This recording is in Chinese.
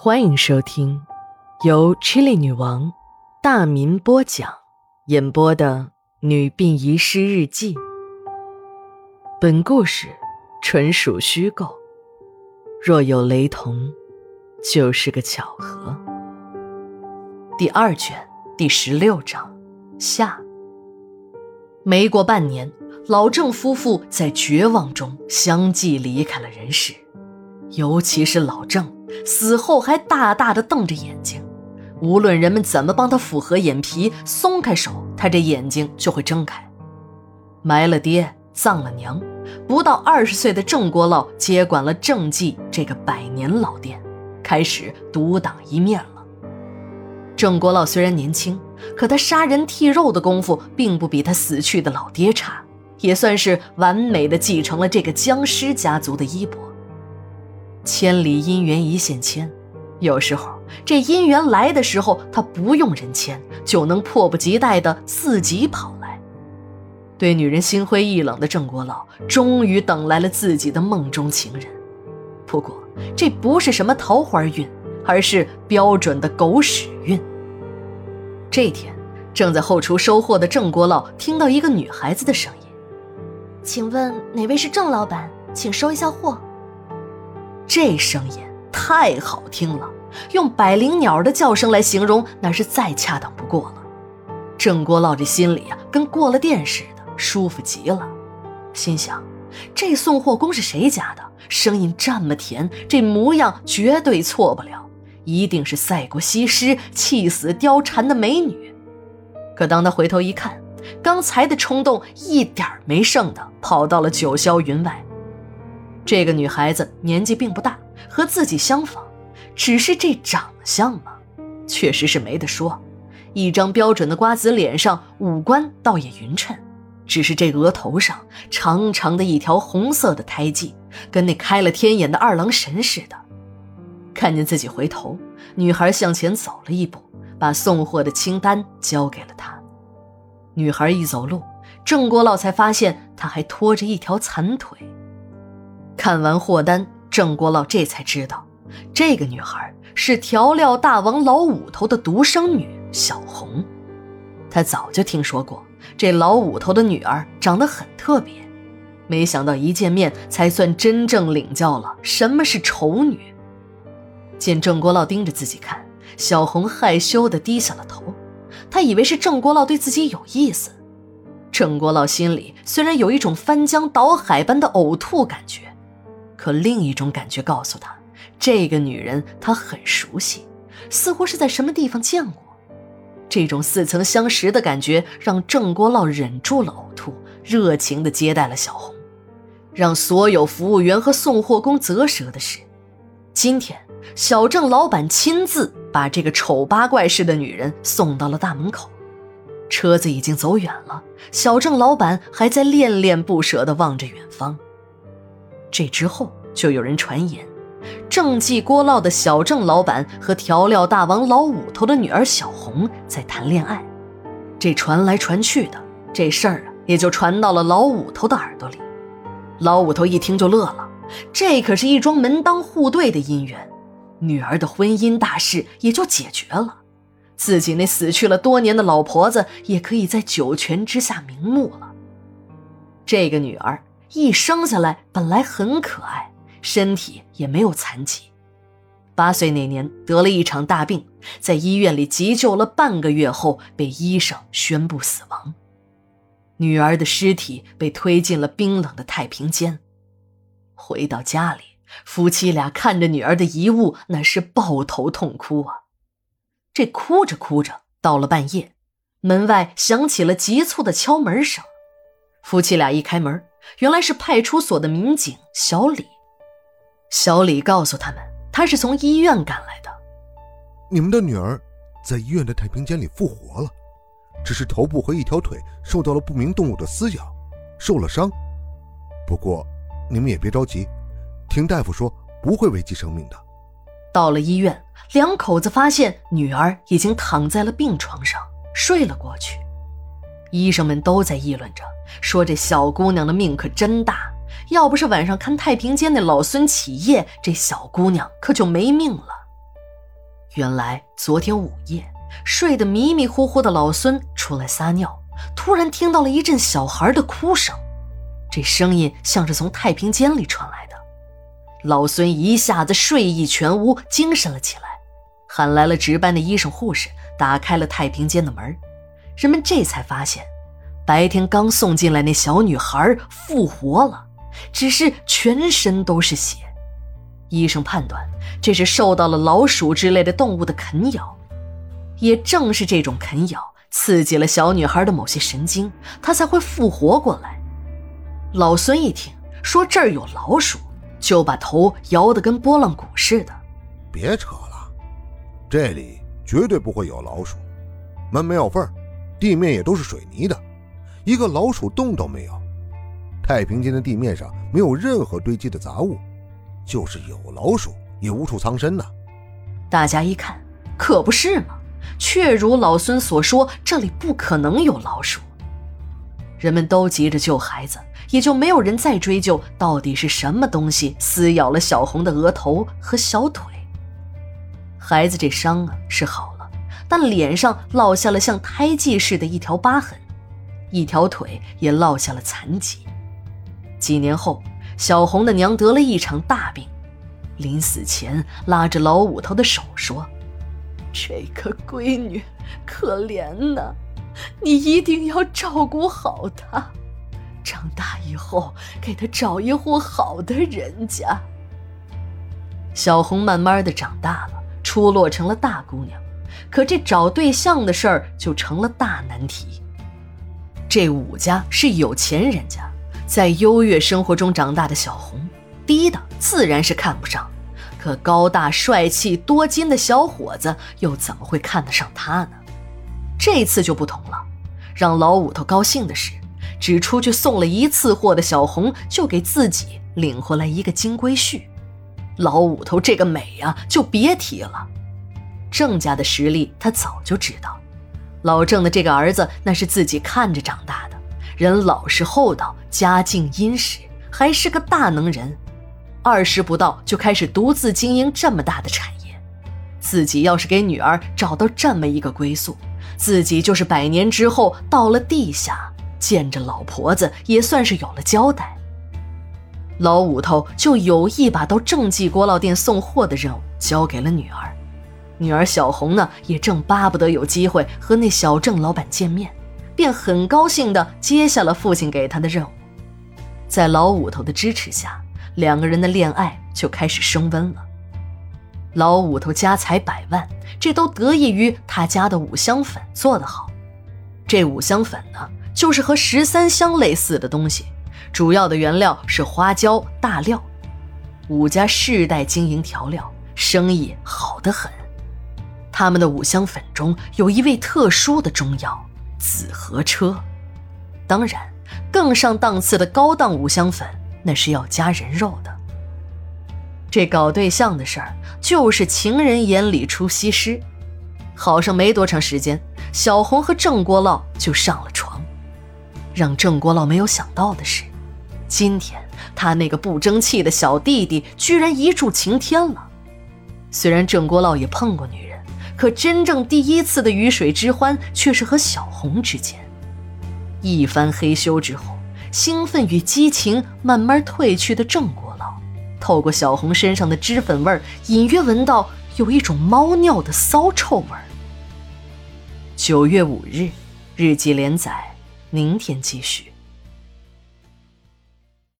欢迎收听由 Chili 女王大民播讲、演播的《女病遗失日记》。本故事纯属虚构，若有雷同，就是个巧合。第二卷第十六章下。没过半年，老郑夫妇在绝望中相继离开了人世，尤其是老郑。死后还大大的瞪着眼睛，无论人们怎么帮他抚合眼皮、松开手，他这眼睛就会睁开。埋了爹，葬了娘，不到二十岁的郑国老接管了郑记这个百年老店，开始独当一面了。郑国老虽然年轻，可他杀人剔肉的功夫并不比他死去的老爹差，也算是完美的继承了这个僵尸家族的衣钵。千里姻缘一线牵，有时候这姻缘来的时候，他不用人牵，就能迫不及待的自己跑来。对女人心灰意冷的郑国老，终于等来了自己的梦中情人。不过这不是什么桃花运，而是标准的狗屎运。这天，正在后厨收货的郑国老听到一个女孩子的声音：“请问哪位是郑老板？请收一下货。”这声音太好听了，用百灵鸟的叫声来形容，那是再恰当不过了。郑国老这心里啊，跟过了电似的，舒服极了。心想，这送货工是谁家的？声音这么甜，这模样绝对错不了，一定是赛过西施、气死貂蝉的美女。可当他回头一看，刚才的冲动一点没剩的，跑到了九霄云外。这个女孩子年纪并不大，和自己相仿，只是这长相嘛，确实是没得说。一张标准的瓜子脸上，五官倒也匀称，只是这额头上长长的一条红色的胎记，跟那开了天眼的二郎神似的。看见自己回头，女孩向前走了一步，把送货的清单交给了他。女孩一走路，郑国老才发现她还拖着一条残腿。看完货单，郑国老这才知道，这个女孩是调料大王老五头的独生女小红。他早就听说过这老五头的女儿长得很特别，没想到一见面才算真正领教了什么是丑女。见郑国老盯着自己看，小红害羞地低下了头。他以为是郑国老对自己有意思。郑国老心里虽然有一种翻江倒海般的呕吐感觉。可另一种感觉告诉他，这个女人他很熟悉，似乎是在什么地方见过。这种似曾相识的感觉让郑国老忍住了呕吐，热情地接待了小红。让所有服务员和送货工啧舌的是，今天小郑老板亲自把这个丑八怪似的女人送到了大门口。车子已经走远了，小郑老板还在恋恋不舍地望着远方。这之后就有人传言，郑记锅烙的小郑老板和调料大王老五头的女儿小红在谈恋爱。这传来传去的，这事儿啊也就传到了老五头的耳朵里。老五头一听就乐了，这可是一桩门当户对的姻缘，女儿的婚姻大事也就解决了，自己那死去了多年的老婆子也可以在九泉之下瞑目了。这个女儿。一生下来本来很可爱，身体也没有残疾。八岁那年得了一场大病，在医院里急救了半个月后，被医生宣布死亡。女儿的尸体被推进了冰冷的太平间。回到家里，夫妻俩看着女儿的遗物，那是抱头痛哭啊。这哭着哭着，到了半夜，门外响起了急促的敲门声。夫妻俩一开门。原来是派出所的民警小李。小李告诉他们，他是从医院赶来的。你们的女儿在医院的太平间里复活了，只是头部和一条腿受到了不明动物的撕咬，受了伤。不过，你们也别着急，听大夫说不会危及生命的。到了医院，两口子发现女儿已经躺在了病床上睡了过去。医生们都在议论着。说这小姑娘的命可真大，要不是晚上看太平间那老孙起夜，这小姑娘可就没命了。原来昨天午夜睡得迷迷糊糊的老孙出来撒尿，突然听到了一阵小孩的哭声，这声音像是从太平间里传来的。老孙一下子睡意全无，精神了起来，喊来了值班的医生护士，打开了太平间的门。人们这才发现，白天刚送进来那小女孩复活了，只是全身都是血。医生判断这是受到了老鼠之类的动物的啃咬，也正是这种啃咬刺激了小女孩的某些神经，她才会复活过来。老孙一听说这儿有老鼠，就把头摇得跟拨浪鼓似的。别扯了，这里绝对不会有老鼠，门没有缝，地面也都是水泥的，一个老鼠洞都没有。太平间的地面上没有任何堆积的杂物。就是有老鼠，也无处藏身呢。大家一看，可不是嘛，确如老孙所说，这里不可能有老鼠。人们都急着救孩子，也就没有人再追究到底是什么东西撕咬了小红的额头和小腿。孩子这伤啊是好，但脸上落下了像胎记似的一条疤痕，一条腿也落下了残疾。几年后。小红的娘得了一场大病，临死前拉着老五头的手说：“这个闺女可怜呐，你一定要照顾好她，长大以后给她找一户好的人家。”小红慢慢的长大了，出落成了大姑娘，可这找对象的事儿就成了大难题。这武家是有钱人家。在优越生活中长大的小红，低的自然是看不上，可高大帅气多金的小伙子又怎么会看得上她呢？这次就不同了，让老五头高兴的是，只出去送了一次货的小红就给自己领回来一个金龟婿。老五头这个美呀，就别提了。郑家的实力他早就知道，老郑的这个儿子那是自己看着长大的。人老实厚道，家境殷实，还是个大能人。二十不到就开始独自经营这么大的产业，自己要是给女儿找到这么一个归宿，自己就是百年之后到了地下见着老婆子，也算是有了交代。老五头就有意把到正记锅烙店送货的任务交给了女儿，女儿小红呢，也正巴不得有机会和那小郑老板见面。便很高兴地接下了父亲给他的任务，在老五头的支持下，两个人的恋爱就开始升温了。老五头家财百万，这都得益于他家的五香粉做得好。这五香粉呢，就是和十三香类似的东西，主要的原料是花椒、大料。五家世代经营调料，生意好得很。他们的五香粉中有一味特殊的中药。紫河车，当然，更上档次的高档五香粉，那是要加人肉的。这搞对象的事儿，就是情人眼里出西施。好上没多长时间，小红和郑国烙就上了床。让郑国烙没有想到的是，今天他那个不争气的小弟弟居然一柱擎天了。虽然郑国烙也碰过女人。可真正第一次的鱼水之欢，却是和小红之间。一番黑修之后，兴奋与激情慢慢褪去的郑国老，透过小红身上的脂粉味儿，隐约闻到有一种猫尿的骚臭味儿。九月五日，日记连载，明天继续。